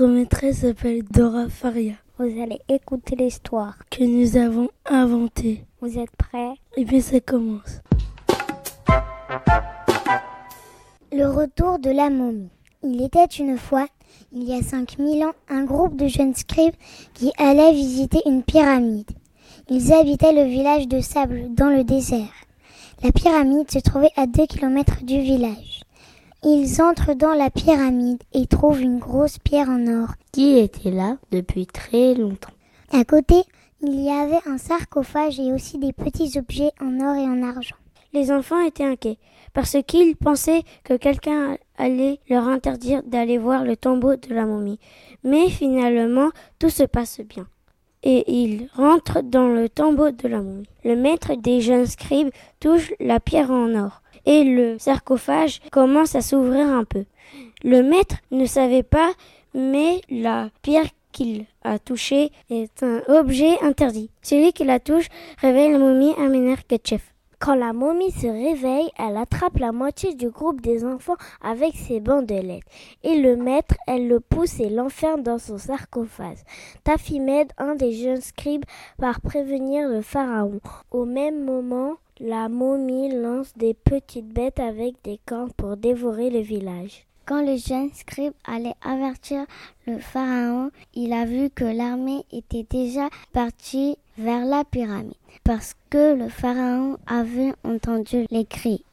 Notre maîtresse s'appelle Dora Faria. Vous allez écouter l'histoire que nous avons inventée. Vous êtes prêts? Et bien ça commence. Le retour de la momie. Il était une fois, il y a 5000 ans, un groupe de jeunes scribes qui allaient visiter une pyramide. Ils habitaient le village de sable dans le désert. La pyramide se trouvait à 2 km du village. Ils entrent dans la pyramide et trouvent une grosse pierre en or. Qui était là depuis très longtemps. À côté, il y avait un sarcophage et aussi des petits objets en or et en argent. Les enfants étaient inquiets parce qu'ils pensaient que quelqu'un allait leur interdire d'aller voir le tombeau de la momie. Mais finalement, tout se passe bien. Et ils rentrent dans le tombeau de la momie. Le maître des jeunes scribes touche la pierre en or et le sarcophage commence à s'ouvrir un peu. Le maître ne savait pas, mais la pierre qu'il a touchée est un objet interdit. Celui qui la touche révèle la momie Amenerketchef. Quand la momie se réveille, elle attrape la moitié du groupe des enfants avec ses bandelettes. Et le maître, elle le pousse et l'enferme dans son sarcophage. Taphimed, un des jeunes scribes, part prévenir le pharaon. Au même moment, la momie lance des petites bêtes avec des cornes pour dévorer le village. Quand le jeune scribe allait avertir le pharaon, il a vu que l'armée était déjà partie vers la pyramide que le pharaon avait entendu les cris.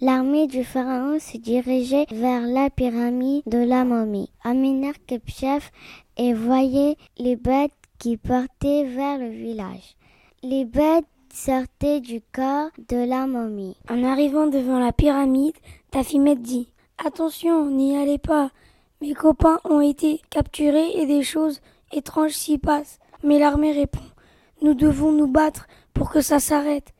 L'armée du pharaon se dirigeait vers la pyramide de la momie. Aminer Kepchef et voyait les bêtes qui partaient vers le village. Les bêtes sortaient du corps de la momie. En arrivant devant la pyramide, Tafimet dit Attention, n'y allez pas. Mes copains ont été capturés et des choses étranges s'y passent. Mais l'armée répond Nous devons nous battre pour que ça s'arrête.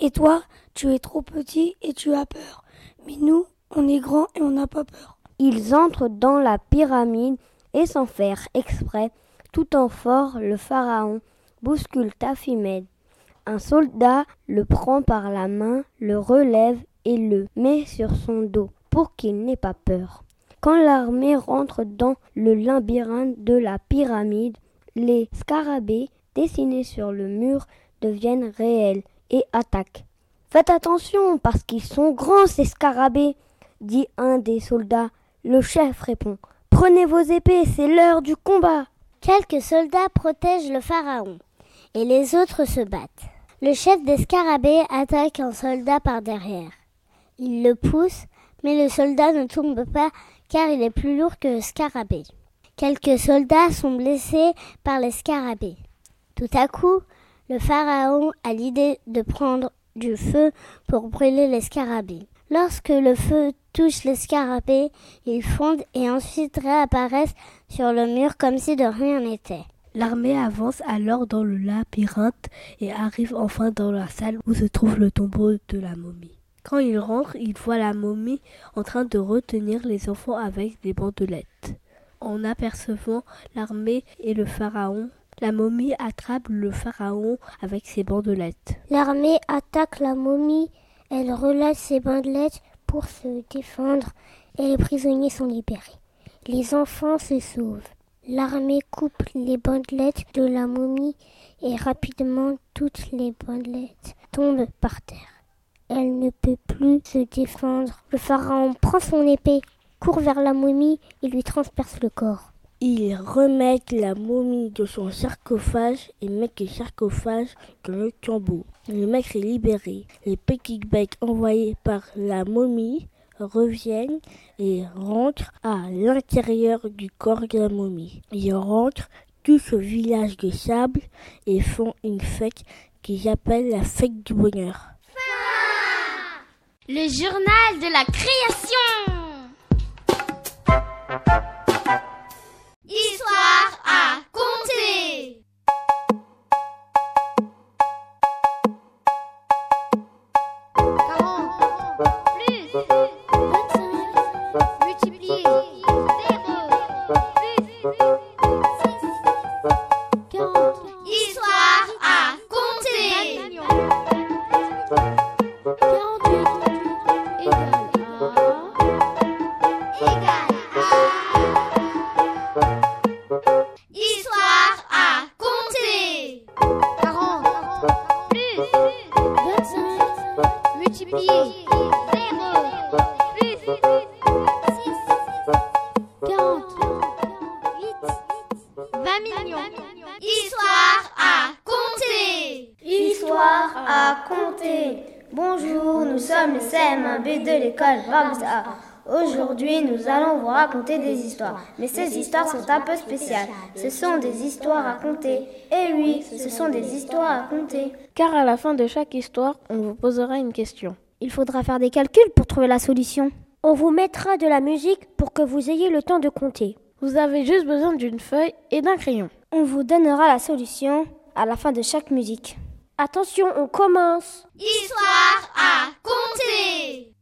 Et toi, tu es trop petit et tu as peur. Mais nous, on est grands et on n'a pas peur. Ils entrent dans la pyramide et sans faire exprès, tout en fort, le pharaon bouscule Tafimed. Un soldat le prend par la main, le relève et le met sur son dos pour qu'il n'ait pas peur. Quand l'armée rentre dans le labyrinthe de la pyramide, les scarabées dessinés sur le mur deviennent réels et attaquent. Faites attention parce qu'ils sont grands ces scarabées, dit un des soldats. Le chef répond Prenez vos épées, c'est l'heure du combat. Quelques soldats protègent le pharaon et les autres se battent. Le chef des scarabées attaque un soldat par derrière. Il le pousse, mais le soldat ne tombe pas car il est plus lourd que le scarabée. Quelques soldats sont blessés par les scarabées. Tout à coup, le pharaon a l'idée de prendre du feu pour brûler les scarabées. Lorsque le feu touche les scarabées, ils fondent et ensuite réapparaissent sur le mur comme si de rien n'était. L'armée avance alors dans le labyrinthe et arrive enfin dans la salle où se trouve le tombeau de la momie. Quand ils rentrent, ils voient la momie en train de retenir les enfants avec des bandelettes. En apercevant l'armée et le pharaon, la momie attrape le pharaon avec ses bandelettes. L'armée attaque la momie, elle relâche ses bandelettes pour se défendre et les prisonniers sont libérés. Les enfants se sauvent. L'armée coupe les bandelettes de la momie et rapidement toutes les bandelettes tombent par terre. Elle ne peut plus se défendre. Le pharaon prend son épée, court vers la momie et lui transperce le corps. Ils remettent la momie de son sarcophage et mettent le sarcophage dans le tombeau. Le mec est libéré. Les petits becs envoyés par la momie reviennent et rentrent à l'intérieur du corps de la momie. Ils rentrent tous au village de sable et font une fête qu'ils appellent la fête du bonheur. Le journal de la création. Histoire à compter. Raconter des histoires. Mais ces histoires sont un peu spéciales. Ce sont des histoires à compter. Et oui, ce sont des histoires à compter. Car à la fin de chaque histoire, on vous posera une question. Il faudra faire des calculs pour trouver la solution. On vous mettra de la musique pour que vous ayez le temps de compter. Vous avez juste besoin d'une feuille et d'un crayon. On vous donnera la solution à la fin de chaque musique. Attention, on commence. Histoire à compter.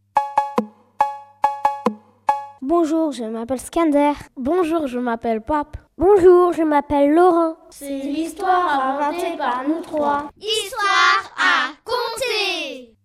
Bonjour, je m'appelle Skander. Bonjour, je m'appelle Pape. Bonjour, je m'appelle Laurent. C'est l'histoire inventée par nous trois. Histoire à compter.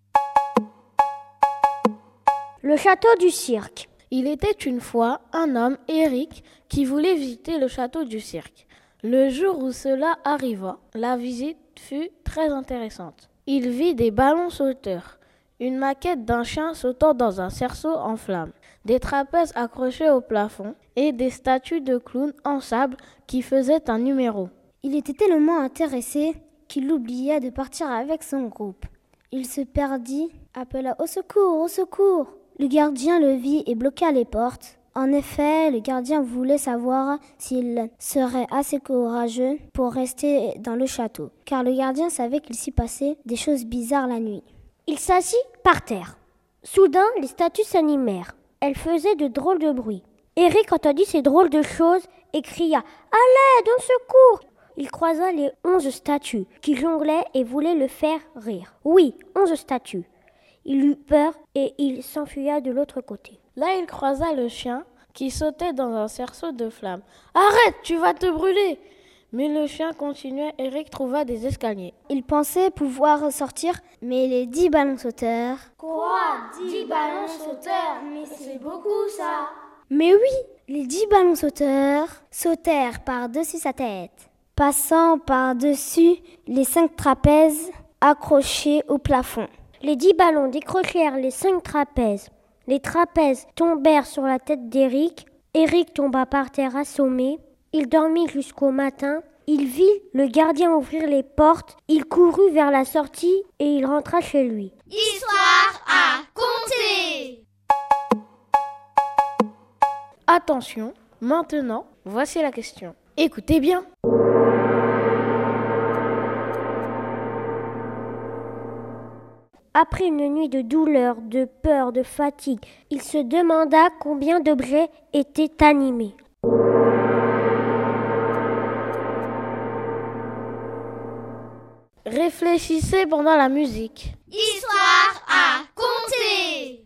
Le château du cirque. Il était une fois un homme, Eric, qui voulait visiter le château du cirque. Le jour où cela arriva, la visite fut très intéressante. Il vit des ballons sauteurs, une maquette d'un chien sautant dans un cerceau en flammes, des trapèzes accrochés au plafond et des statues de clowns en sable qui faisaient un numéro. Il était tellement intéressé qu'il oublia de partir avec son groupe. Il se perdit, appela au secours, au secours. Le gardien le vit et bloqua les portes. En effet, le gardien voulait savoir s'il serait assez courageux pour rester dans le château, car le gardien savait qu'il s'y passait des choses bizarres la nuit. Il s'assit par terre. Soudain, les statues s'animèrent. Elles faisaient de drôles de bruits. Eric entendit ces drôles de choses et cria l'aide, au secours Il croisa les onze statues qui jonglaient et voulaient le faire rire. Oui, onze statues. Il eut peur et il s'enfuya de l'autre côté. Là, il croisa le chien qui sautait dans un cerceau de flammes. Arrête, tu vas te brûler Mais le chien continuait. Eric trouva des escaliers. Il pensait pouvoir sortir, mais les dix ballons sauteurs. Quoi? Dix ballons sauteurs Mais c'est beaucoup ça Mais oui Les dix ballons sauteurs sautèrent par-dessus sa tête, passant par-dessus les cinq trapèzes accrochés au plafond. Les dix ballons décrochèrent les cinq trapèzes. Les trapèzes tombèrent sur la tête d'Eric. Eric tomba par terre assommé. Il dormit jusqu'au matin. Il vit le gardien ouvrir les portes. Il courut vers la sortie et il rentra chez lui. Histoire à compter. Attention, maintenant, voici la question. Écoutez bien. Après une nuit de douleur, de peur, de fatigue, il se demanda combien d'objets étaient animés. Réfléchissez pendant la musique. Histoire à compter.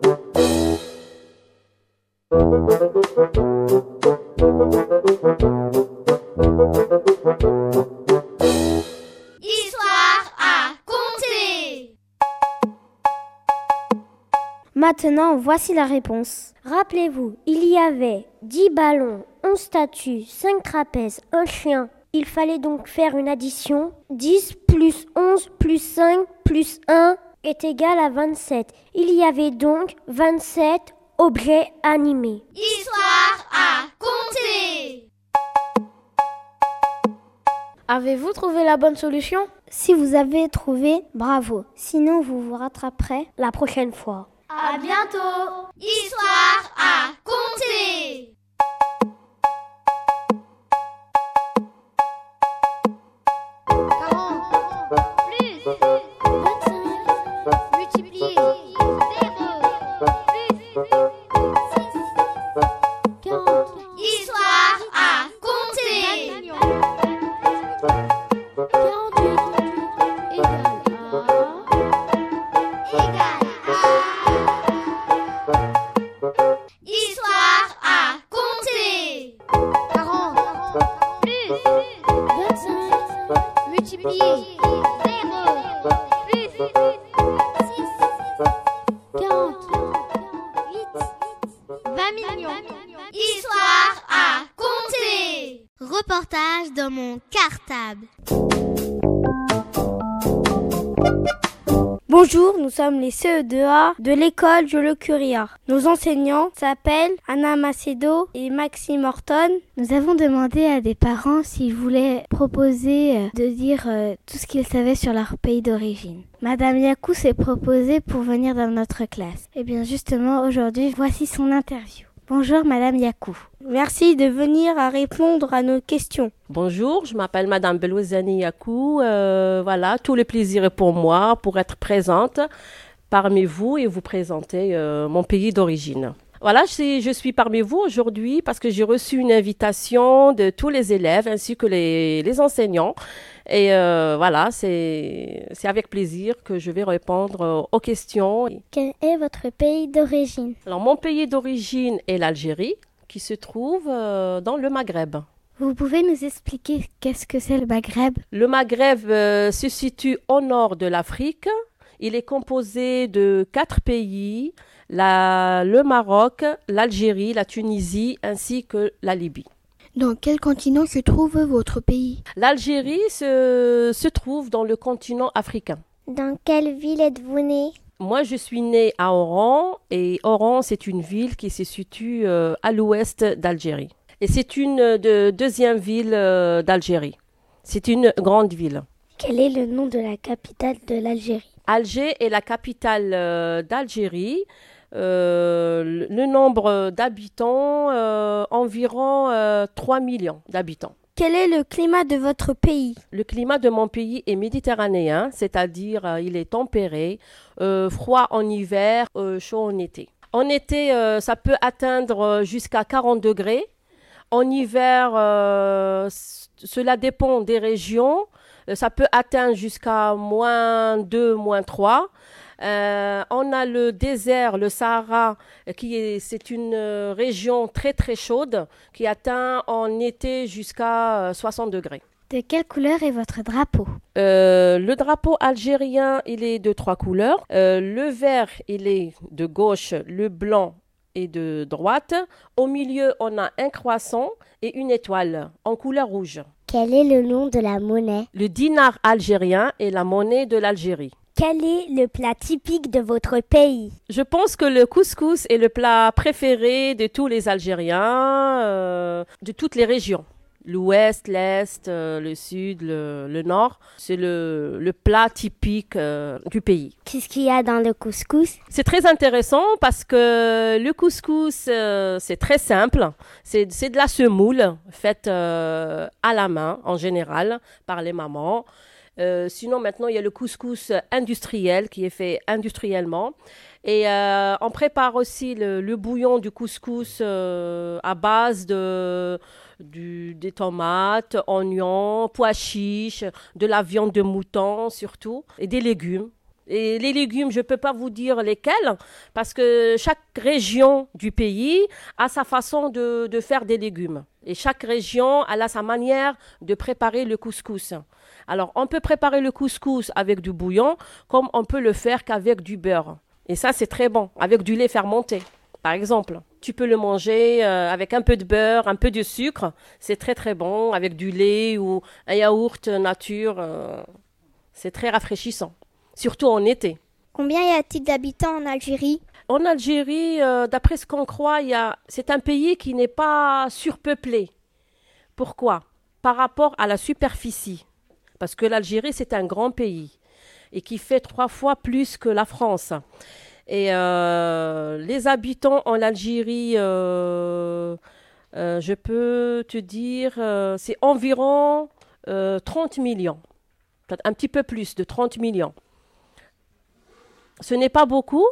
Histoire à compter. Maintenant, voici la réponse. Rappelez-vous, il y avait 10 ballons, 11 statues, 5 trapèzes, un chien. Il fallait donc faire une addition. 10 plus 11 plus 5 plus 1 est égal à 27. Il y avait donc 27 objets animés. Histoire à compter. Avez-vous trouvé la bonne solution? Si vous avez trouvé, bravo. Sinon, vous vous rattraperez La prochaine fois. À bientôt. Histoire à compter. CE2A de l'école Jolo Curia. Nos enseignants s'appellent Anna Macedo et Maxime Horton. Nous avons demandé à des parents s'ils voulaient proposer euh, de dire euh, tout ce qu'ils savaient sur leur pays d'origine. Madame Yakou s'est proposée pour venir dans notre classe. Et bien justement, aujourd'hui, voici son interview. Bonjour Madame Yakou. Merci de venir à répondre à nos questions. Bonjour, je m'appelle Madame Belouizani Yakou. Euh, voilà, tout le plaisir est pour moi pour être présente parmi vous et vous présenter euh, mon pays d'origine. Voilà, je, suis parmi vous aujourd'hui parce que j'ai reçu une invitation de tous les élèves ainsi que les, les enseignants. Et euh, voilà, c'est avec plaisir que je vais répondre euh, aux questions. Quel est votre pays d'origine? Alors, mon pays d'origine est l'Algérie, qui se trouve dans le Maghreb. Vous pouvez nous expliquer qu'est-ce que c'est le Maghreb? Le Maghreb euh, se situe au nord de l'Afrique. Il est composé de quatre pays, la- le Maroc, l'Algérie, la Tunisie ainsi que la Libye. Dans quel continent se trouve votre pays? L'Algérie se, se trouve dans le continent africain. Dans quelle ville êtes-vous né? Moi, je suis née à Oran et Oran, c'est une ville qui se situe euh, à l'ouest d'Algérie. Et c'est une de, deuxième ville euh, d'Algérie. C'est une grande ville. Quel est le nom de la capitale de l'Algérie? Alger est la capitale euh, d'Algérie. Euh, le- nombre d'habitants, euh, environ euh, 3 millions d'habitants. Quel est le climat de votre pays? Le climat de mon pays est méditerranéen, c'est-à-dire il est tempéré, froid en hiver, chaud en été. En été, ça peut atteindre jusqu'à 40 degrés. En hiver, cela dépend des régions. Euh, ça peut atteindre jusqu'à moins 2, moins 3. Euh, on a le désert, le Sahara, euh, qui est, c'est une région très très chaude qui atteint en été jusqu'à euh, 60 degrés. De quelle couleur est votre drapeau? Euh, le drapeau algérien, il est de trois couleurs. Euh, le vert, il est de gauche, le blanc est de droite. Au milieu, on a un croissant et une étoile en couleur rouge. Quel est le nom de la monnaie? Le dinar algérien est la monnaie de l'Algérie. Quel est le plat typique de votre pays? Je pense que le couscous est le plat préféré de tous les Algériens, euh, de toutes les régions. L'ouest, l'est, euh, le sud, le, le nord, c'est le, le plat typique euh, du pays. Qu'est-ce qu'il y a dans le couscous? C'est très intéressant parce que le couscous, euh, c'est très simple. C'est c'est de la semoule faite euh, à la main en général par les mamans. Euh, sinon, maintenant, il y a le couscous industriel qui est fait industriellement. Et euh, on prépare aussi le, le bouillon du couscous euh, à base de des tomates, oignons, pois chiches, de la viande de mouton surtout, et des légumes. Et les légumes, je ne peux pas vous dire lesquels, parce que chaque région du pays a sa façon de, de faire des légumes. Et chaque région elle a sa manière de préparer le couscous. Alors, on peut préparer le couscous avec du bouillon, comme on peut le faire qu'avec du beurre. Et ça, c'est très bon, avec du lait fermenté, par exemple. Tu peux le manger euh, avec un peu de beurre, un peu de sucre. C'est très très bon, avec du lait ou un yaourt nature. euh, c'est très rafraîchissant, surtout en été. Combien y a-t-il d'habitants en Algérie? En Algérie, euh, d'après ce qu'on croit, c'est un pays qui n'est pas surpeuplé. Pourquoi? Par rapport à la superficie. Parce que l'Algérie, c'est un grand pays et qui fait trois fois plus que la France. Et euh, les habitants en Algérie, euh, je peux te dire, c'est environ 30 millions. Un petit peu plus de 30 millions. Ce n'est pas beaucoup,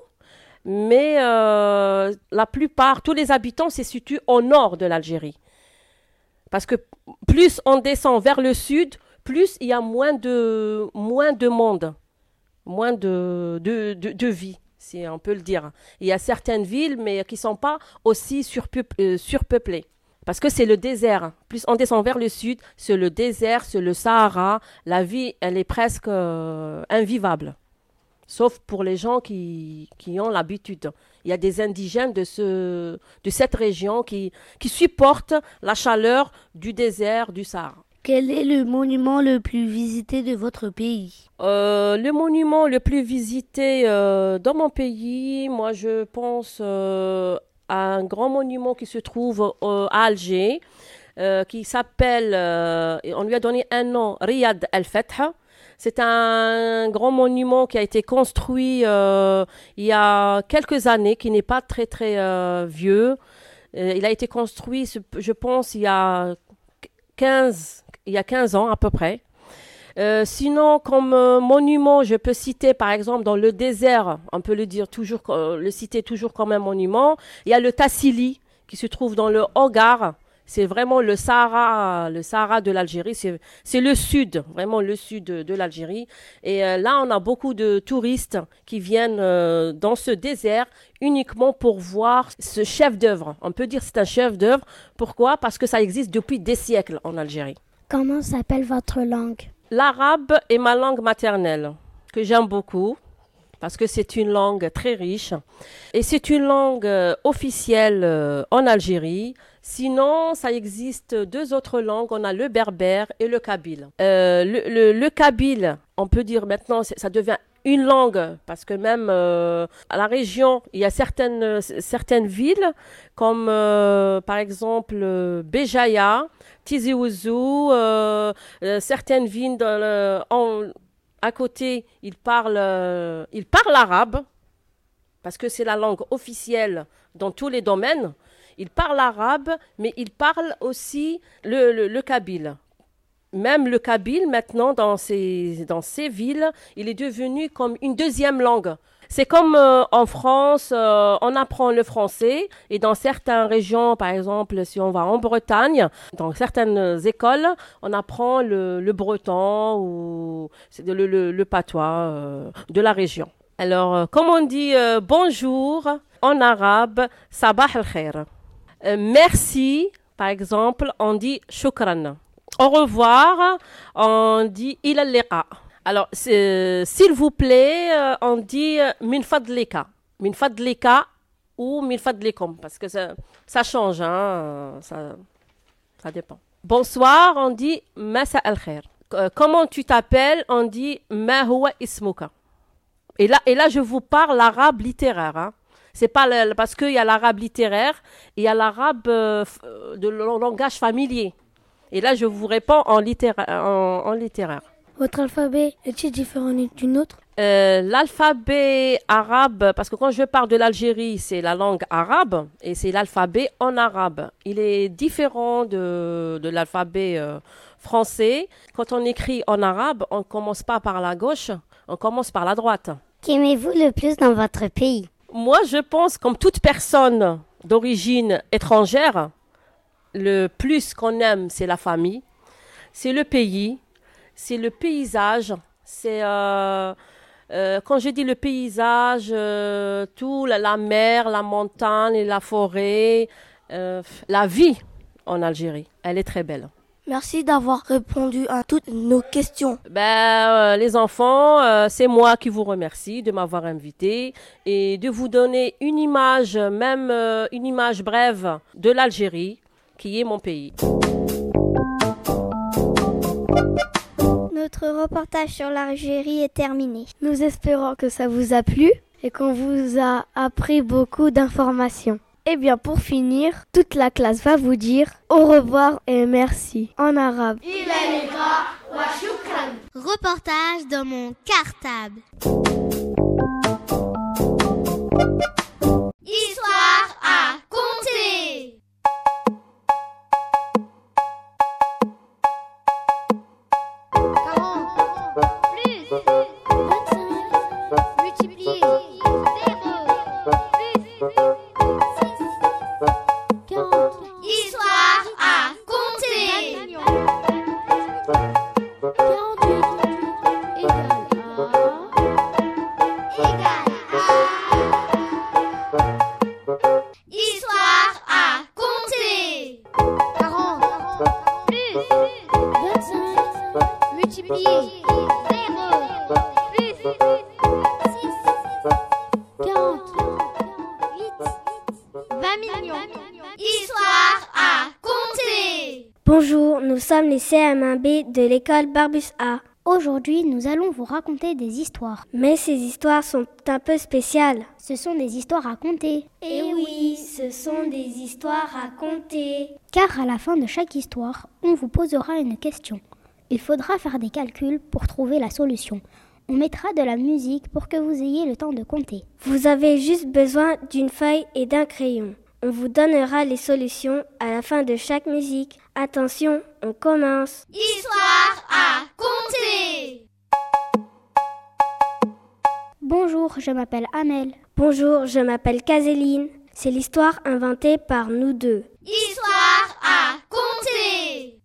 mais euh, la plupart, tous les habitants se situent au nord de l'Algérie. Parce que plus on descend vers le sud, plus il y a moins de, moins de monde, moins de, de, de, vie, si on peut le dire. Il y a certaines villes, mais qui ne sont pas aussi euh, surpeuplées. Parce que c'est le désert. Plus on descend vers le sud, c'est le désert, c'est le Sahara. La vie, elle est presque euh, invivable sauf pour les gens qui, ont l'habitude. Il y a des indigènes de, ce, de cette région qui supportent la chaleur du désert du Sahara. Quel est le monument le plus visité de votre pays? Euh, Le monument le plus visité euh, dans mon pays, moi je pense euh, à un grand monument qui se trouve à Alger, qui s'appelle, on lui a donné un nom, Riyad al-Fath. C'est un grand monument qui a été construit il y a quelques années, qui n'est pas très très vieux. Il a été construit, je pense, il y a 15, il y a 15 ans à peu près. sinon, comme monument, je peux citer par exemple dans le désert, on peut le dire toujours, le citer toujours comme un monument. Il y a le Tassili qui se trouve dans le Hogar. C'est vraiment le Sahara, le Sahara de l'Algérie. C'est le sud, vraiment le sud de, l'Algérie. Et euh, là, on a beaucoup de touristes qui viennent euh, dans ce désert uniquement pour voir ce chef d'œuvre. On peut dire c'est un chef d'œuvre. Pourquoi? Parce que ça existe depuis des siècles en Algérie. Comment s'appelle votre langue? L'arabe est ma langue maternelle, que j'aime beaucoup parce que c'est une langue très riche et c'est une langue euh, officielle en Algérie. Sinon, ça existe deux autres langues. On a le berbère et le kabyle. Euh, le, kabyle, on peut dire maintenant, ça devient une langue parce que même euh, à la région, il y a certaines, villes comme euh, par exemple Béjaïa, Tizi Ouzou, certaines villes à côté, ils parlent, ils parlent arabe parce que c'est la langue officielle dans tous les domaines. Il parle arabe, mais il parle aussi le, le, kabyle. Même le kabyle, maintenant, dans ces, dans ces villes, il est devenu comme une deuxième langue. C'est comme euh, en France, euh, on apprend le français et dans certaines régions, par exemple, si on va en Bretagne, dans certaines écoles, on apprend le, le breton ou le, le, le patois euh, de la région. Alors, comme on dit bonjour en arabe, sabah al-khair. Euh, merci, par exemple, on dit shukran. Au revoir, on dit il Alors, s'il vous plaît, euh, on dit fadlika. Min fadlika ou min fadlikum, parce que ça, ça change, hein, ça, ça dépend. Bonsoir, on dit masa al khair. Euh, comment tu t'appelles? On dit ma huwa ismuka. Et là, et là, je vous parle l'arabe littéraire. Hein. C'est pas parce qu'il y a l'arabe littéraire il y a l'arabe euh, de langage familier. Et là, je vous réponds en, en, littéraire. Votre alphabet est-il différent d'une autre? Euh, L'alphabet arabe, parce que quand je parle de l'Algérie, c'est la langue arabe et c'est l'alphabet en arabe. Il est différent de, de l'alphabet euh, français. Quand on écrit en arabe, on ne commence pas par la gauche, on commence par la droite. Qu'aimez-vous le plus dans votre pays? Moi, je pense, comme toute personne d'origine étrangère, le plus qu'on aime, c'est la famille, c'est le pays, c'est le paysage, c'est euh, euh, quand je dis le paysage, euh, tout la, mer, la montagne, la forêt, la vie en Algérie, elle est très belle. Merci d'avoir répondu à toutes nos questions. Ben, les enfants, c'est moi qui vous remercie de m'avoir invité et de vous donner une image, même une image brève de l'Algérie, qui est mon pays. Notre reportage sur l'Algérie est terminé. Nous espérons que ça vous a plu et qu'on vous a appris beaucoup d'informations. Eh bien, pour finir, toute la classe va vous dire au revoir et merci en arabe. Reportage dans mon cartable. L'école Barbus A. Aujourd'hui, nous allons vous raconter des histoires. Mais ces histoires sont un peu spéciales. Ce sont des histoires à compter. Eh oui, ce sont des histoires à compter. Car à la fin de chaque histoire, on vous posera une question. Il faudra faire des calculs pour trouver la solution. On mettra de la musique pour que vous ayez le temps de compter. Vous avez juste besoin d'une feuille et d'un crayon. On vous donnera les solutions à la fin de chaque musique. Attention, on commence. Histoire à compter. Bonjour, je m'appelle Amel. Bonjour, je m'appelle Caséline. C'est l'histoire inventée par nous deux. Histoire à compter.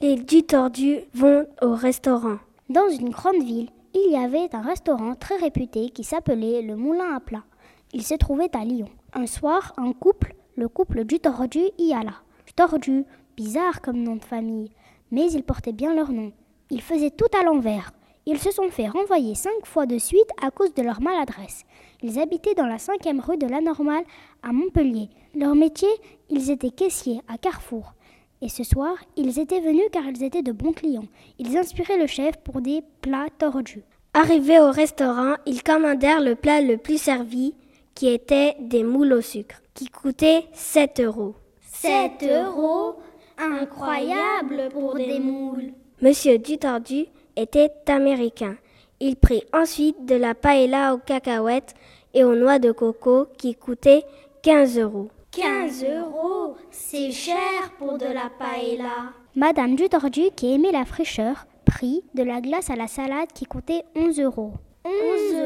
Les dix tordus vont au restaurant. Dans une grande ville, il y avait un restaurant très réputé qui s'appelait le Moulin à plat. Il se trouvait à Lyon. Un soir, un couple, le couple du tordu, y alla. Du tordu, bizarre comme nom de famille, mais ils portaient bien leur nom. Ils faisaient tout à l'envers. Ils se sont fait renvoyer cinq fois de suite à cause de leur maladresse. Ils habitaient dans la cinquième rue de la Normale à Montpellier. Leur métier, ils étaient caissiers à Carrefour. Et ce soir, ils étaient venus car ils étaient de bons clients. Ils inspiraient le chef pour des plats tordus. Arrivés au restaurant, ils commandèrent le plat le plus servi, qui était des moules au sucre, qui coûtaient 7 euros. 7 euros Incroyable pour des moules. Monsieur Dutordu était américain. Il prit ensuite de la paella aux cacahuètes et aux noix de coco qui coûtaient 15 euros. 15 euros C'est cher pour de la paella. Madame Dutordu, qui aimait la fraîcheur, prit de la glace à la salade qui coûtait 11 euros. 11 euros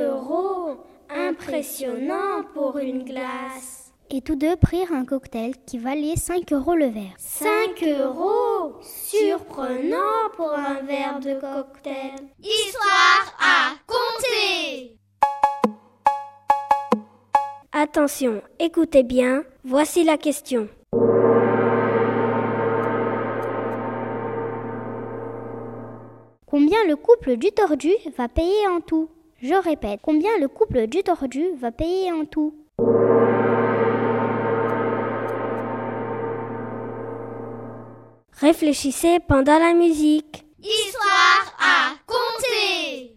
Impressionnant pour une glace. Et tous deux prirent un cocktail qui valait 5 euros le verre. 5 euros Surprenant pour un verre de cocktail. Histoire à compter. Attention, écoutez bien, voici la question. Combien le couple du tordu va payer en tout? Je répète, combien le couple du tordu va payer en tout? Réfléchissez pendant la musique. Histoire à compter.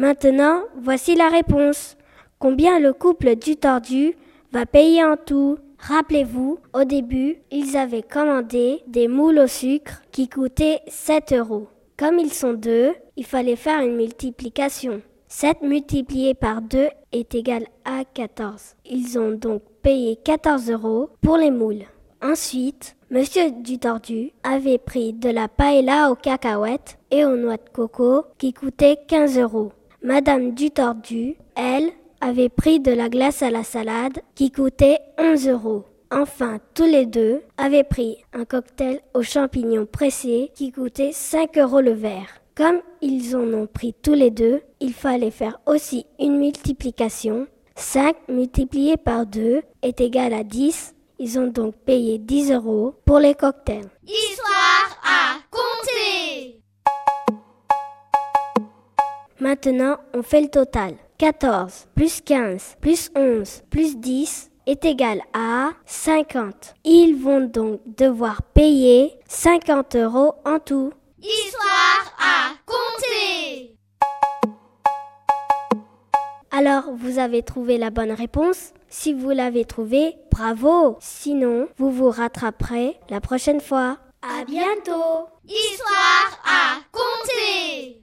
Maintenant, voici la réponse. Combien le couple du tordu va payer en tout? Rappelez-vous, au début, ils avaient commandé des moules au sucre qui coûtaient 7 euros. Comme ils sont deux, il fallait faire une multiplication. 7 multiplié par 2 est égal à 14. Ils ont donc payé 14 euros pour les moules. Ensuite, Monsieur Dutordu avait pris de la paella aux cacahuètes et aux noix de coco qui coûtaient 15 euros. Madame du Tordu, elle, avait pris de la glace à la salade qui coûtait 11 euros. Enfin, tous les deux avaient pris un cocktail aux champignons pressés qui coûtait 5 euros le verre. Comme ils en ont pris tous les deux, il fallait faire aussi une multiplication. 5 multiplié par 2 est égal à 10. Ils ont donc payé 10 euros pour les cocktails. Histoire à compter Maintenant, on fait le total. 14 plus 15 plus 11 plus 10 est égal à 50. Ils vont donc devoir payer 50 euros en tout. Histoire à compter Alors, vous avez trouvé la bonne réponse Si vous l'avez trouvée, bravo Sinon, vous vous rattraperez la prochaine fois. À bientôt Histoire à compter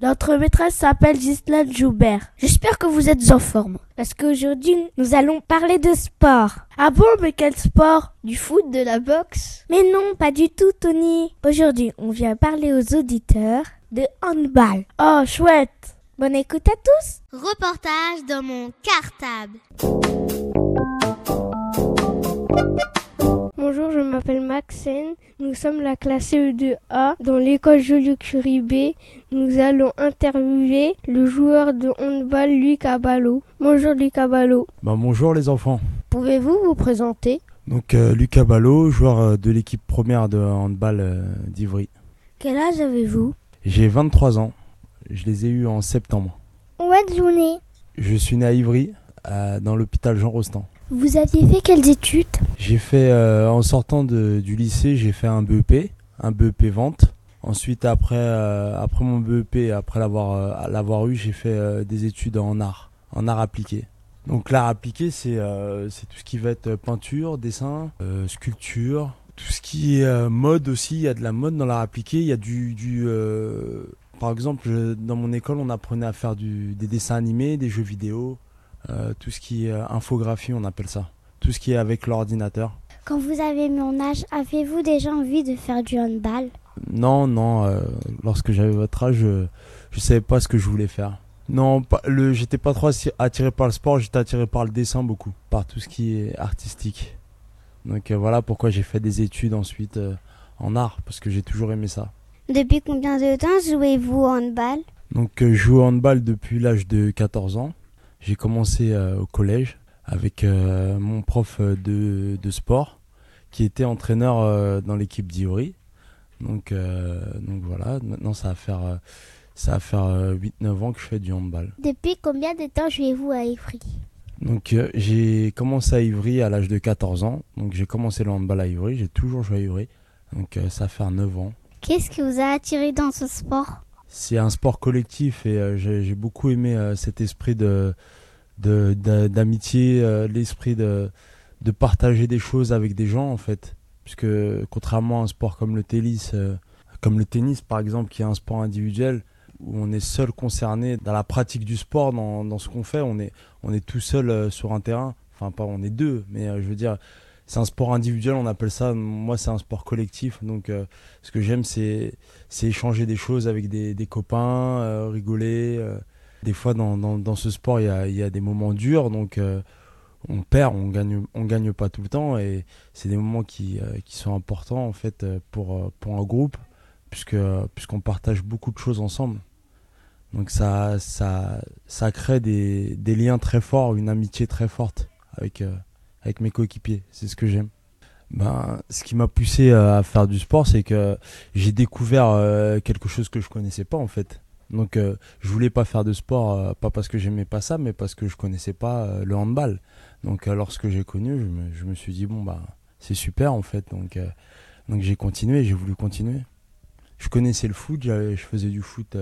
Notre maîtresse s'appelle Gislaine Joubert. J'espère que vous êtes en forme. Parce qu'aujourd'hui, nous allons parler de sport. Ah bon, mais quel sport? Du foot, de la boxe? Mais non, pas du tout, Tony. Aujourd'hui, on vient parler aux auditeurs de handball. Oh, chouette Bonne écoute à tous Reportage dans mon cartable. Bonjour, je m'appelle Maxine. Nous sommes la classe CE2A dans l'école Joliot Curie B. Nous allons interviewer le joueur de handball Lucas Ballot. Bonjour Lucas Ballot. Bah, bonjour les enfants. Pouvez-vous vous présenter? Donc euh, Lucas Ballot, joueur euh, de l'équipe première de handball euh, d'Ivry. Quel âge avez-vous? J'ai 23 ans. Je les ai eus en septembre. Où êtes-vous né? Je suis né à Ivry, dans l'hôpital Jean Rostand. Vous aviez fait quelles études? J'ai fait, euh, en sortant de, du lycée, j'ai fait un BEP, un BEP vente. Ensuite, après, euh, après mon BEP, après l'avoir euh, l'avoir eu, j'ai fait des études en art, en art appliqué. Donc l'art appliqué, c'est c'est tout ce qui va être peinture, dessin, sculpture, tout ce qui est mode aussi. Il y a de la mode dans l'art appliqué. Il y a du, du par exemple, dans mon école, on apprenait à faire du, des dessins animés, des jeux vidéo, euh, tout ce qui est euh, infographie, on appelle ça. Tout ce qui est avec l'ordinateur. Quand vous avez mon âge, avez-vous déjà envie de faire du handball? Non, non. Euh, lorsque j'avais votre âge, je ne savais pas ce que je voulais faire. Non, le, j'étais pas trop attiré par le sport, j'étais attiré par le dessin beaucoup, par tout ce qui est artistique. Donc voilà pourquoi j'ai fait des études ensuite en art, parce que j'ai toujours aimé ça. Depuis combien de temps jouez-vous au handball? Donc je joue au handball depuis l'âge de 14 ans. J'ai commencé euh, au collège avec euh, mon prof euh, de, de, sport qui était entraîneur dans l'équipe d'Iori. Donc, donc voilà, maintenant ça va faire, ça va faire 8-9 ans que je fais du handball. Depuis combien de temps jouez-vous à Ivry donc j'ai commencé à Ivry à l'âge de 14 ans. Donc j'ai commencé le handball à Ivry, j'ai toujours joué à Ivry. Donc ça fait 9 ans. Qu'est-ce qui vous a attiré dans ce sport? C'est un sport collectif et euh, j'ai beaucoup aimé euh, cet esprit de d'amitié, euh, l'esprit de de partager des choses avec des gens en fait. Puisque contrairement à un sport comme le tennis, comme le tennis par exemple, qui est un sport individuel, où on est seul concerné dans la pratique du sport, dans, dans ce qu'on fait, on est, on est tout seul sur un terrain. Enfin, pas on est deux, mais je veux dire, c'est un sport individuel, on appelle ça, moi c'est un sport collectif. Donc ce que j'aime, c'est échanger des choses avec des, copains, rigoler. Des fois, dans, dans, ce sport, il y a, y a, des moments durs, donc on perd, on gagne, on gagne pas tout le temps et c'est des moments qui, euh, qui sont importants en fait euh, pour, euh, pour un groupe puisqu'on partage beaucoup de choses ensemble. Donc ça, ça, ça crée des, des liens très forts, une amitié très forte avec, avec mes coéquipiers. C'est ce que j'aime. Ben, ce qui m'a poussé à faire du sport, c'est que j'ai découvert quelque chose que je connaissais pas en fait. Donc je voulais pas faire de sport, pas parce que j'aimais pas ça, mais parce que je connaissais pas le handball. Donc euh, lorsque j'ai connu, je me, suis dit bon bah c'est super en fait. Donc euh, donc j'ai continué, j'ai voulu continuer. Je connaissais le foot, je faisais du foot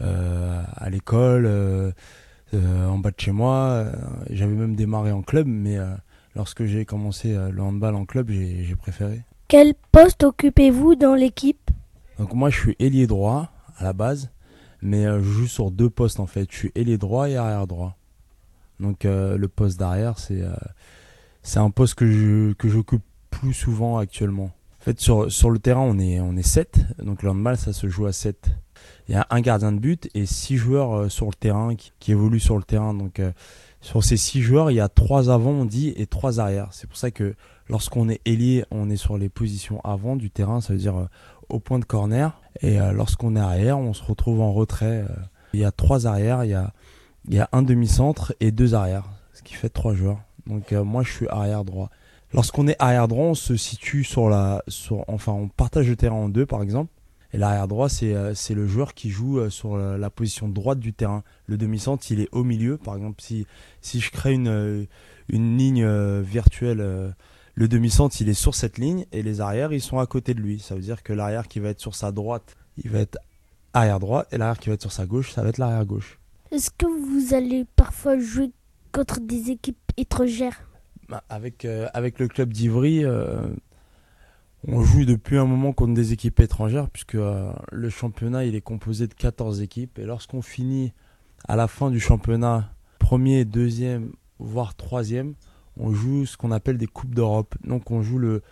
euh, à l'école, en bas de chez moi. J'avais même démarré en club, mais lorsque j'ai commencé le handball en club, j'ai préféré. Quel poste occupez-vous dans l'équipe? Donc moi je suis ailier droit à la base, mais je joue sur deux postes en fait. Je suis ailier droit et arrière droit. Donc euh, le poste d'arrière, c'est euh, c'est un poste que je que j'occupe plus souvent actuellement. En fait, sur, sur le terrain, on est, on est 7. Donc, le handball, ça se joue à 7. Il y a un gardien de but et 6 joueurs euh, sur le terrain qui, évoluent sur le terrain. Donc, sur ces 6 joueurs, il y a 3 avant, on dit, et 3 arrière. C'est pour ça que lorsqu'on est ailier, on est sur les positions avant du terrain, ça veut dire au point de corner. Et lorsqu'on est arrière, on se retrouve en retrait. il y a 3 arrières, il y a il y a un demi-centre et deux arrières, ce qui fait trois joueurs. Donc euh, moi je suis arrière droit. Lorsqu'on est arrière droit, on se situe sur la, sur, enfin on partage le terrain en deux par exemple. Et l'arrière droit, c'est euh, c'est le joueur qui joue euh, sur la, position droite du terrain. Le demi-centre, il est au milieu. Par exemple, si, si je crée une, une ligne virtuelle, le demi-centre, il est sur cette ligne et les arrières, ils sont à côté de lui. Ça veut dire que l'arrière qui va être sur sa droite, il va être arrière droit et l'arrière qui va être sur sa gauche, ça va être l'arrière gauche. Est-ce que vous allez parfois jouer contre des équipes étrangères? Bah, avec, euh, avec le club d'Ivry, euh, on joue depuis un moment contre des équipes étrangères, puisque euh, le championnat il est composé de 14 équipes. Et lorsqu'on finit à la fin du championnat, premier, deuxième, voire troisième, on joue ce qu'on appelle des Coupes d'Europe. Donc on joue le,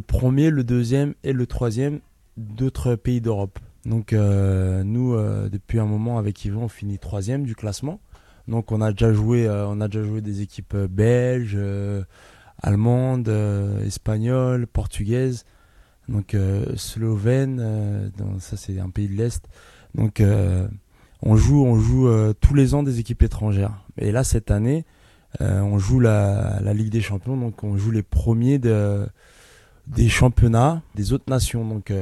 premier, le deuxième et le troisième d'autres pays d'Europe. Donc euh, nous, euh, depuis un moment avec Yvon, on finit troisième du classement. Donc on a déjà joué, on a déjà joué des équipes belges, allemandes, espagnoles, portugaises, donc slovènes. ça c'est un pays de l'est. Donc on joue, tous les ans des équipes étrangères. Et là cette année, on joue la, Ligue des Champions, donc on joue les premiers de, des championnats des autres nations. Donc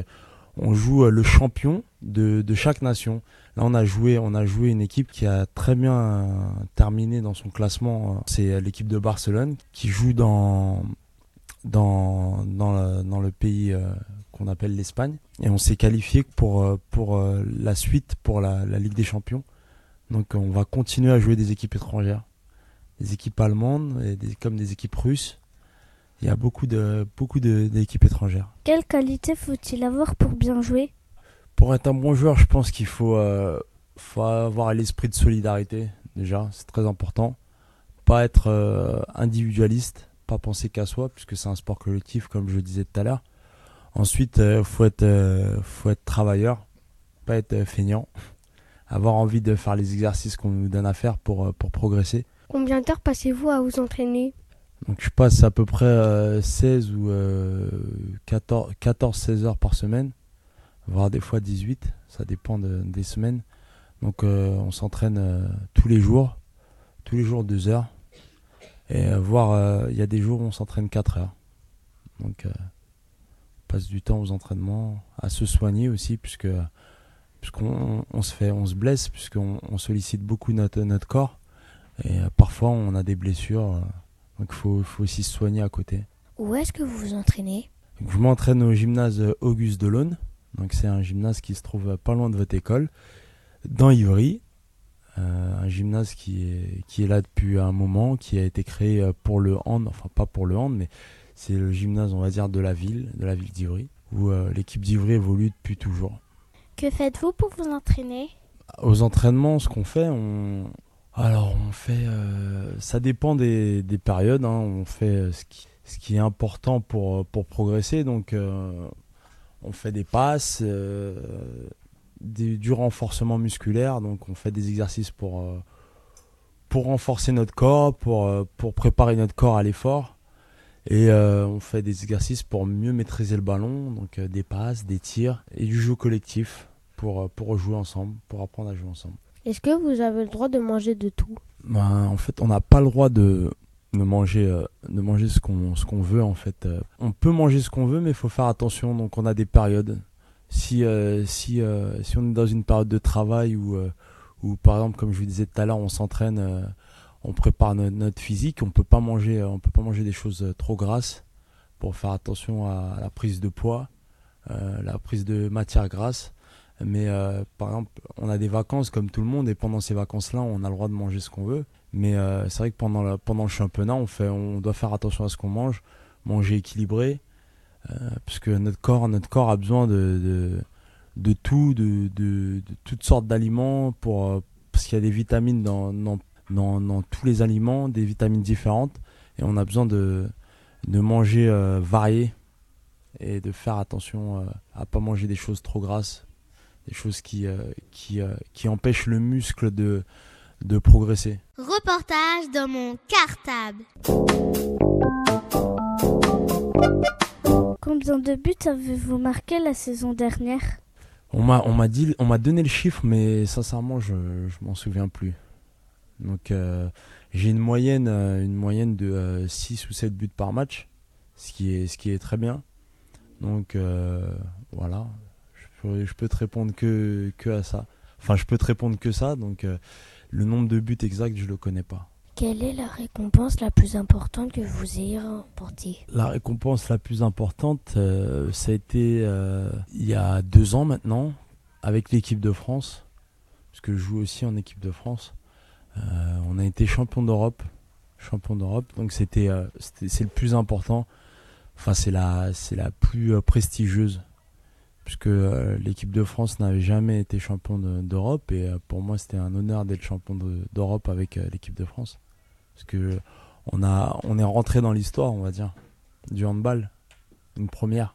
on joue euh, le champion de, chaque nation. Là, on a joué, on a joué une équipe qui a très bien euh, terminé dans son classement. C'est euh, l'équipe de Barcelone qui joue dans dans dans le, pays qu'on appelle l'Espagne et on s'est qualifié pour pour la suite pour la, Ligue des Champions. Donc, on va continuer à jouer des équipes étrangères, des équipes allemandes comme des équipes russes il y a beaucoup de beaucoup d'équipes étrangères. Quelle qualité faut-il avoir pour bien jouer? Pour être un bon joueur, je pense qu'il faut, euh, faut avoir l'esprit de solidarité déjà, c'est très important. Pas être euh, individualiste, pas penser qu'à soi, puisque c'est un sport collectif, comme je le disais tout à l'heure. Ensuite, il euh, faut être faut être travailleur, pas être feignant, avoir envie de faire les exercices qu'on nous donne à faire pour pour progresser. Combien d'heures passez-vous à vous entraîner? Donc je passe à peu près 16 euh, ou 14, 16 heures par semaine, voire des fois 18, ça dépend des semaines. Donc euh, on s'entraîne euh, tous les jours, tous les jours 2 heures. Et voire il y a des jours où on s'entraîne 4 heures. Donc on passe du temps aux entraînements, à se soigner aussi, puisque puisqu'on on se fait, on se blesse, puisqu'on on sollicite beaucoup notre, notre corps. Et parfois on a des blessures donc il faut, faut, aussi se soigner à côté. Où est-ce que vous vous entraînez? Je m'entraîne au gymnase Auguste Delaune. Donc c'est un gymnase qui se trouve pas loin de votre école, dans Ivry. un gymnase qui est, qui est là depuis un moment, qui a été créé pour le hand, enfin pas pour le hand, mais c'est le gymnase, on va dire, de la ville, de la ville d'Ivry, où l'équipe d'Ivry évolue depuis toujours. Que faites-vous pour vous entraîner? Aux entraînements, ce qu'on fait, on, alors on fait, ça dépend des, des périodes. Hein. On fait ce qui, ce qui est important pour, pour progresser. Donc on fait des passes, du renforcement musculaire. Donc on fait des exercices pour, euh, pour renforcer notre corps, pour, euh, pour préparer notre corps à l'effort. Et euh, on fait des exercices pour mieux maîtriser le ballon, donc des passes, des tirs et du jeu collectif pour, pour jouer ensemble, pour apprendre à jouer ensemble. Est-ce que vous avez le droit de manger de tout? Ben, En fait, on n'a pas le droit de, de manger, de manger ce qu'on veut. En fait, on peut manger ce qu'on veut, mais il faut faire attention. Donc, on a des périodes si, euh, si, euh, si on est dans une période de travail où, euh, où par exemple, comme je vous disais tout à l'heure, on s'entraîne, on prépare notre physique, on peut pas manger, on peut pas manger des choses trop grasses pour faire attention à, la prise de poids, la prise de matière grasse. Mais par exemple, on a des vacances comme tout le monde et pendant ces vacances-là, on a le droit de manger ce qu'on veut. Mais c'est vrai que pendant, pendant le championnat, on, fait, on doit faire attention à ce qu'on mange, manger équilibré, euh, parce que notre corps, notre corps a besoin de, de, tout, de, de, toutes sortes d'aliments, pour, euh, parce qu'il y a des vitamines dans, dans, dans, tous les aliments, des vitamines différentes, et on a besoin de, de manger euh, varié et de faire attention à pas manger des choses trop grasses, des choses qui, qui, qui empêchent le muscle de, de progresser. Reportage dans mon cartable. Combien de buts avez-vous marqué la saison dernière? On m'a on m'a dit on m'a donné le chiffre mais sincèrement je je m'en souviens plus. Donc euh, j'ai une moyenne euh, une moyenne de 6 euh, ou 7 buts par match, ce qui est ce qui est très bien. Donc voilà, je peux, je peux te répondre que que à ça. Enfin, je peux te répondre que ça donc le nombre de buts exact, je le connais pas. Quelle est la récompense la plus importante que vous ayez remportée? La récompense la plus importante, euh, ça a été euh, il y a deux ans maintenant, avec l'équipe de France, parce que je joue aussi en équipe de France. Euh, on a été champion d'Europe, champion d'Europe, donc c'était c'est le plus important. Enfin, c'est la c'est la plus prestigieuse, puisque l'équipe de France n'avait jamais été champion d'Europe et pour moi c'était un honneur d'être champion d'Europe avec l'équipe de France. Parce que on, a, on est rentré dans l'histoire, on va dire, du handball. Une première.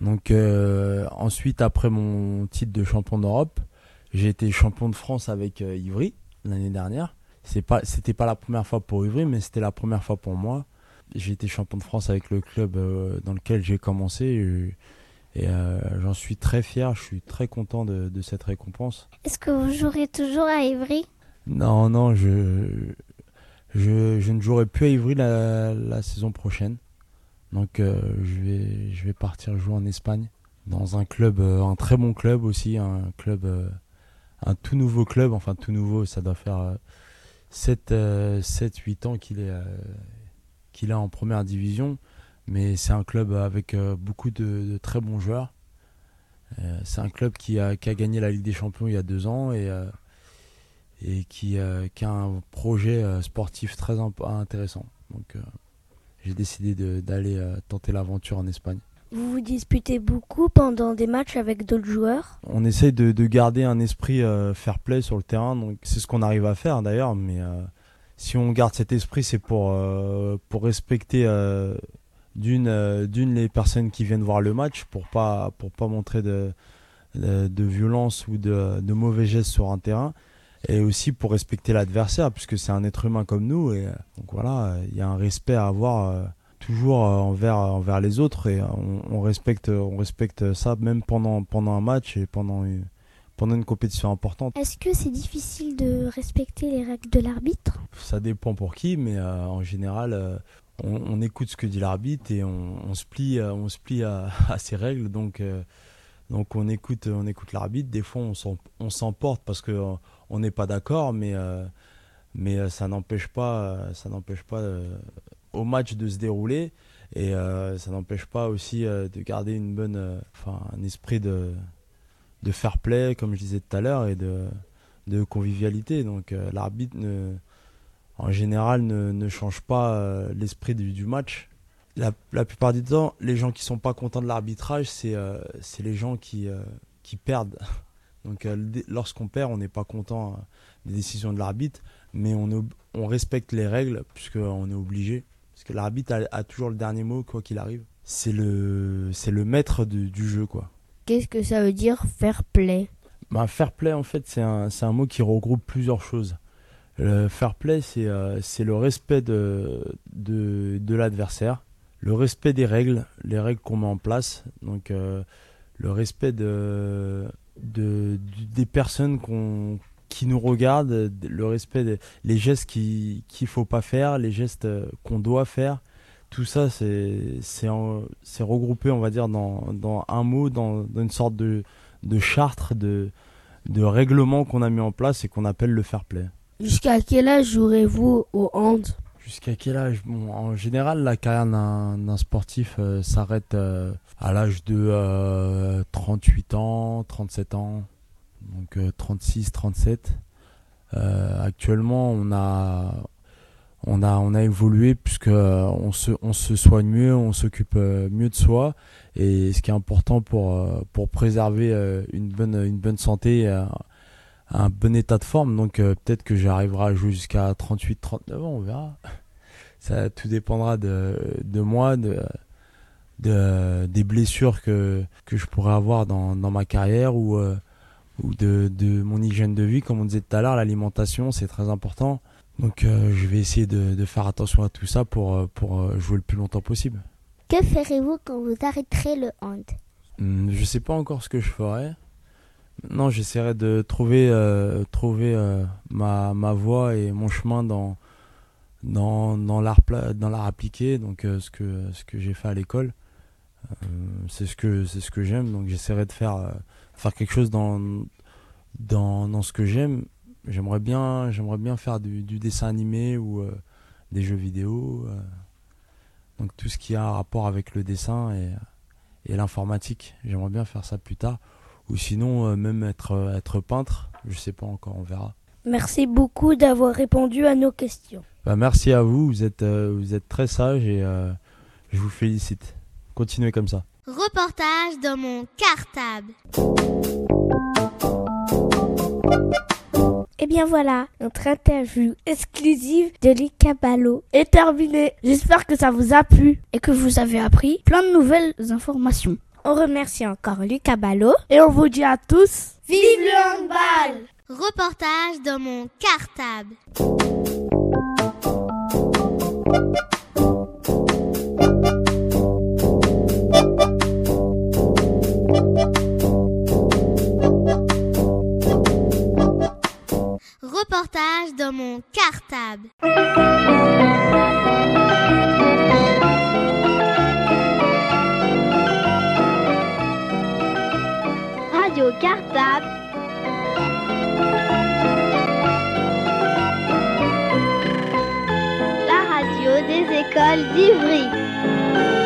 Donc euh, ensuite, après mon titre de champion d'Europe, j'ai été champion de France avec euh, Ivry l'année dernière. C'est pas, c'était pas la première fois pour Ivry, mais c'était la première fois pour moi. J'ai été champion de France avec le club euh, dans lequel j'ai commencé j'en suis très fier. Je suis très content de, de cette récompense. Est-ce que vous jouerez toujours à Ivry Non, non, je je, ne jouerai plus à Ivry la, saison prochaine. Donc euh, je, vais, je vais partir jouer en Espagne dans un club, euh, un très bon club aussi, un club, euh, un tout nouveau club, enfin tout nouveau, ça doit faire 7, 7 8 ans qu'il est, qu'il est en première division, mais c'est un club avec beaucoup de, très bons joueurs. c'est un club qui a, qui a gagné la Ligue des Champions il y a deux ans et et qui, euh, qui, a un projet euh, sportif très intéressant. Donc euh, j'ai décidé d'aller tenter l'aventure en Espagne. Vous vous disputez beaucoup pendant des matchs avec d'autres joueurs? On essaye de, de, garder un esprit fair play sur le terrain, donc c'est ce qu'on arrive à faire d'ailleurs, mais si on garde cet esprit, c'est pour, pour respecter d'une d'une les personnes qui viennent voir le match, pour pas, pour pas montrer de, de, de violence ou de, de mauvais gestes sur un terrain et aussi pour respecter l'adversaire puisque c'est un être humain comme nous et euh, donc voilà il y a un respect à avoir euh, toujours euh, envers envers les autres et on, respecte on respecte ça même pendant pendant un match et pendant une, pendant une compétition importante. Est-ce que c'est difficile de respecter les règles de l'arbitre? Ça dépend pour qui, mais en général, on, écoute ce que dit l'arbitre et on, se plie, on se plie à, ces règles. Donc, donc on écoute, on écoute l'arbitre. Des fois, on s'emporte parce que on n'est pas d'accord, mais, euh, mais euh, ça n'empêche pas, euh, ça n'empêche pas au match de se dérouler et ça n'empêche pas aussi de garder une bonne, enfin un esprit de, fair play, comme je disais tout à l'heure, et de, de convivialité. Donc euh, l'arbitre, ne, en général, ne, ne change pas euh, l'esprit du, du match. La, la, plupart du temps, les gens qui sont pas contents de l'arbitrage, c'est euh, les gens qui, euh, qui perdent. Donc lorsqu'on perd, on n'est pas content des décisions de l'arbitre, mais on, on respecte les règles puisqu'on est obligé. Parce que l'arbitre a, a, toujours le dernier mot, quoi qu'il arrive. C'est le, le maître de, du jeu, quoi. Qu'est-ce que ça veut dire fair play? Bah, Fair play, en fait, c'est un, un mot qui regroupe plusieurs choses. Le fair play, c'est euh, le respect de, de, de l'adversaire, le respect des règles, les règles qu'on met en place, donc euh, le respect de, de, des personnes qu'on qui nous regardent, le respect des les gestes qu'il ne faut pas faire, les gestes qu'on doit faire. Tout ça, c'est regroupé, on va dire, dans, dans un mot, dans, dans, une sorte de, de charte, de, de règlement qu'on a mis en place et qu'on appelle le fair play. Jusqu'à quel âge jouerez-vous au hand Jusqu'à quel âge? Bon, En général, la carrière d'un sportif euh, s'arrête euh, à l'âge de euh, 38 ans, 37 ans donc 36, 37. Euh, actuellement, on a, on a, on a évolué puisque euh, on se, on se soigne mieux, on s'occupe euh, mieux de soi, et ce qui est important pour, pour préserver une bonne, une bonne santé, un bon état de forme. Donc peut-être que j'arriverai à jouer jusqu'à 38, 39 ans, on verra. Ça tout dépendra de, de moi, de, de, des blessures que, que je pourrais avoir dans, dans ma carrière ou ou de, de, mon hygiène de vie. Comme on disait tout à l'heure, l'alimentation, c'est très important. Donc euh, je vais essayer de, de, faire attention à tout ça pour, euh, pour euh, jouer le plus longtemps possible. Que ferez-vous quand vous arrêterez le hand? Hmm, Je sais pas encore ce que je ferai. Non, j'essaierai de trouver, euh, trouver euh, ma, ma voie et mon chemin dans, dans, dans l'art appliqué, donc euh, ce que, ce que j'ai fait à l'école. c'est ce que, ce que j'aime, donc j'essaierai de faire faire quelque chose dans, dans, dans ce que j'aime. J'aimerais bien, bien faire du, du, dessin animé ou des jeux vidéo. Donc tout ce qui a un rapport avec le dessin et, et l'informatique. J'aimerais bien faire ça plus tard. Ou sinon, euh, même être, être peintre. Je sais pas encore, on verra. Merci beaucoup d'avoir répondu à nos questions. Bah, merci à vous, vous êtes, vous êtes très sage et je vous félicite. Continuez comme ça. Reportage dans mon cartable. Et eh bien voilà, notre interview exclusive de Lika Ballot est terminée. J'espère que ça vous a plu et que vous avez appris plein de nouvelles informations. On remercie encore Lucas Ballot et on vous dit à tous Vive le handball Reportage dans mon cartable. Reportage dans mon cartable. Radio Cartable. La radio des écoles d'Ivry.